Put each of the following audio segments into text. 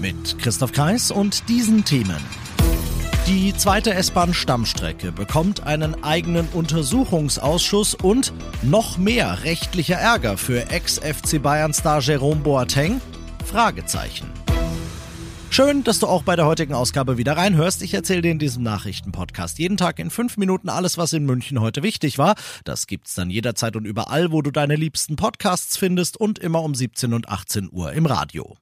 Mit Christoph Kreis und diesen Themen. Die zweite S-Bahn-Stammstrecke bekommt einen eigenen Untersuchungsausschuss und noch mehr rechtlicher Ärger für Ex-FC Bayern-Star Jerome Boateng? Fragezeichen. Schön, dass du auch bei der heutigen Ausgabe wieder reinhörst. Ich erzähle dir in diesem Nachrichtenpodcast jeden Tag in fünf Minuten alles, was in München heute wichtig war. Das gibt's dann jederzeit und überall, wo du deine liebsten Podcasts findest und immer um 17 und 18 Uhr im Radio.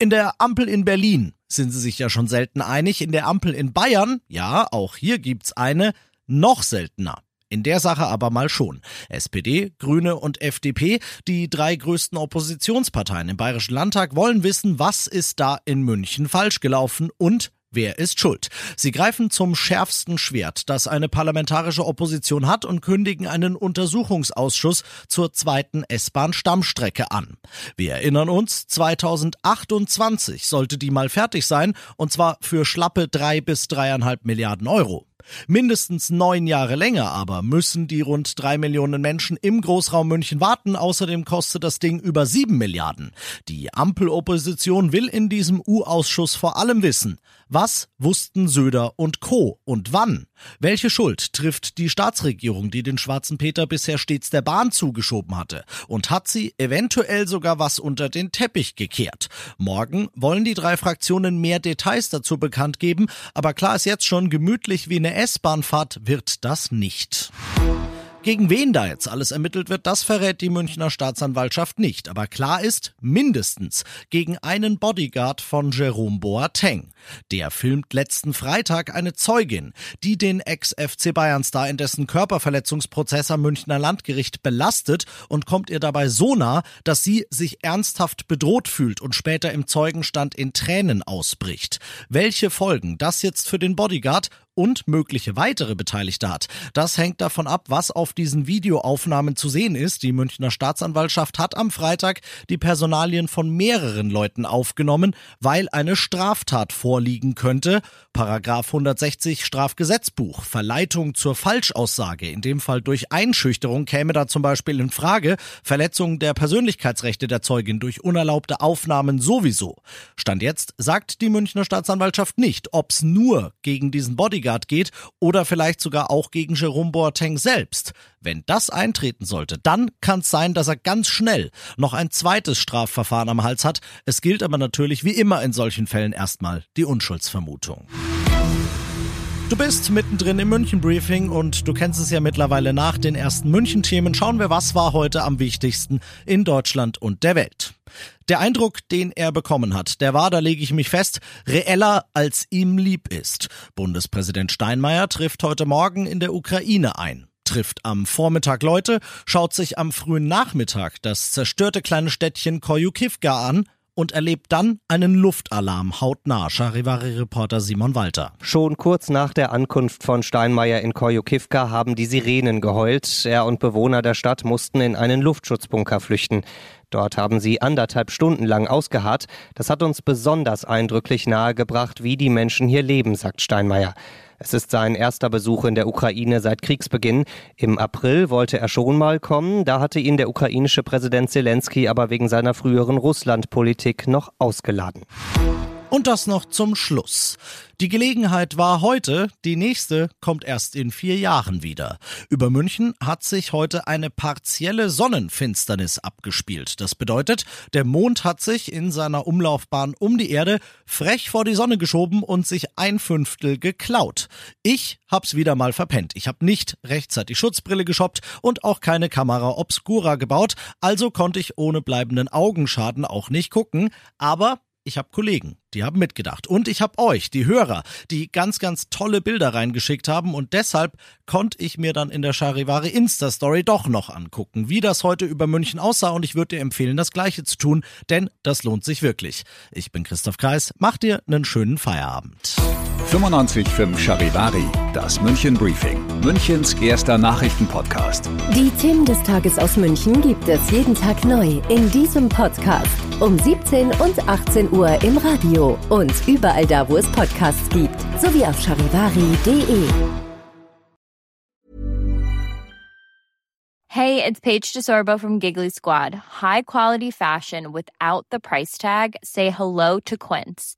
In der Ampel in Berlin sind sie sich ja schon selten einig. In der Ampel in Bayern, ja, auch hier gibt's eine, noch seltener. In der Sache aber mal schon. SPD, Grüne und FDP, die drei größten Oppositionsparteien im Bayerischen Landtag, wollen wissen, was ist da in München falsch gelaufen und Wer ist schuld? Sie greifen zum schärfsten Schwert, das eine parlamentarische Opposition hat und kündigen einen Untersuchungsausschuss zur zweiten S-Bahn-Stammstrecke an. Wir erinnern uns, 2028 sollte die mal fertig sein, und zwar für schlappe drei bis dreieinhalb Milliarden Euro. Mindestens neun Jahre länger aber müssen die rund drei Millionen Menschen im Großraum München warten. Außerdem kostet das Ding über sieben Milliarden. Die Ampelopposition will in diesem U-Ausschuss vor allem wissen, was wussten Söder und Co. und wann? Welche Schuld trifft die Staatsregierung, die den schwarzen Peter bisher stets der Bahn zugeschoben hatte? Und hat sie eventuell sogar was unter den Teppich gekehrt? Morgen wollen die drei Fraktionen mehr Details dazu bekannt geben, aber klar ist jetzt schon, gemütlich wie eine S-Bahnfahrt wird das nicht. Gegen wen da jetzt alles ermittelt wird, das verrät die Münchner Staatsanwaltschaft nicht. Aber klar ist, mindestens gegen einen Bodyguard von Jerome Boateng. Der filmt letzten Freitag eine Zeugin, die den Ex-FC Bayern-Star in dessen Körperverletzungsprozess am Münchner Landgericht belastet und kommt ihr dabei so nah, dass sie sich ernsthaft bedroht fühlt und später im Zeugenstand in Tränen ausbricht. Welche Folgen das jetzt für den Bodyguard und mögliche weitere Beteiligte hat. Das hängt davon ab, was auf diesen Videoaufnahmen zu sehen ist. Die Münchner Staatsanwaltschaft hat am Freitag die Personalien von mehreren Leuten aufgenommen, weil eine Straftat vorliegen könnte. Paragraph 160 Strafgesetzbuch. Verleitung zur Falschaussage, in dem Fall durch Einschüchterung, käme da zum Beispiel in Frage. Verletzung der Persönlichkeitsrechte der Zeugin durch unerlaubte Aufnahmen sowieso. Stand jetzt sagt die Münchner Staatsanwaltschaft nicht, ob's nur gegen diesen Bodyguard Odegaard geht oder vielleicht sogar auch gegen Jerome Boateng selbst. Wenn das eintreten sollte, dann kann es sein, dass er ganz schnell noch ein zweites Strafverfahren am Hals hat. Es gilt aber natürlich wie immer in solchen Fällen erstmal die Unschuldsvermutung. Du bist mittendrin im München-Briefing und du kennst es ja mittlerweile nach den ersten München-Themen. Schauen wir, was war heute am wichtigsten in Deutschland und der Welt. Der Eindruck, den er bekommen hat, der war, da lege ich mich fest, reeller als ihm lieb ist. Bundespräsident Steinmeier trifft heute Morgen in der Ukraine ein trifft am Vormittag Leute, schaut sich am frühen Nachmittag das zerstörte kleine Städtchen Koyukivka an und erlebt dann einen Luftalarm hautnah. Charivari-Reporter Simon Walter. Schon kurz nach der Ankunft von Steinmeier in Koyukivka haben die Sirenen geheult. Er und Bewohner der Stadt mussten in einen Luftschutzbunker flüchten. Dort haben sie anderthalb Stunden lang ausgeharrt. Das hat uns besonders eindrücklich nahegebracht, wie die Menschen hier leben, sagt Steinmeier. Es ist sein erster Besuch in der Ukraine seit Kriegsbeginn. Im April wollte er schon mal kommen, da hatte ihn der ukrainische Präsident Zelensky aber wegen seiner früheren Russlandpolitik noch ausgeladen. Und das noch zum Schluss. Die Gelegenheit war heute, die nächste kommt erst in vier Jahren wieder. Über München hat sich heute eine partielle Sonnenfinsternis abgespielt. Das bedeutet, der Mond hat sich in seiner Umlaufbahn um die Erde frech vor die Sonne geschoben und sich ein Fünftel geklaut. Ich hab's wieder mal verpennt. Ich hab nicht rechtzeitig Schutzbrille geshoppt und auch keine Kamera Obscura gebaut, also konnte ich ohne bleibenden Augenschaden auch nicht gucken, aber ich habe Kollegen, die haben mitgedacht. Und ich habe euch, die Hörer, die ganz, ganz tolle Bilder reingeschickt haben. Und deshalb konnte ich mir dann in der Charivari Insta-Story doch noch angucken, wie das heute über München aussah. Und ich würde dir empfehlen, das Gleiche zu tun, denn das lohnt sich wirklich. Ich bin Christoph Kreis. Mach dir einen schönen Feierabend. 95.5 Charivari, das München Briefing, Münchens erster Nachrichtenpodcast. Die Themen des Tages aus München gibt es jeden Tag neu in diesem Podcast. Um 17 und 18 Uhr im Radio und überall da, wo es Podcasts gibt, sowie auf charivari.de. Hey, it's Paige DeSorbo from Giggly Squad. High quality fashion without the price tag. Say hello to Quince.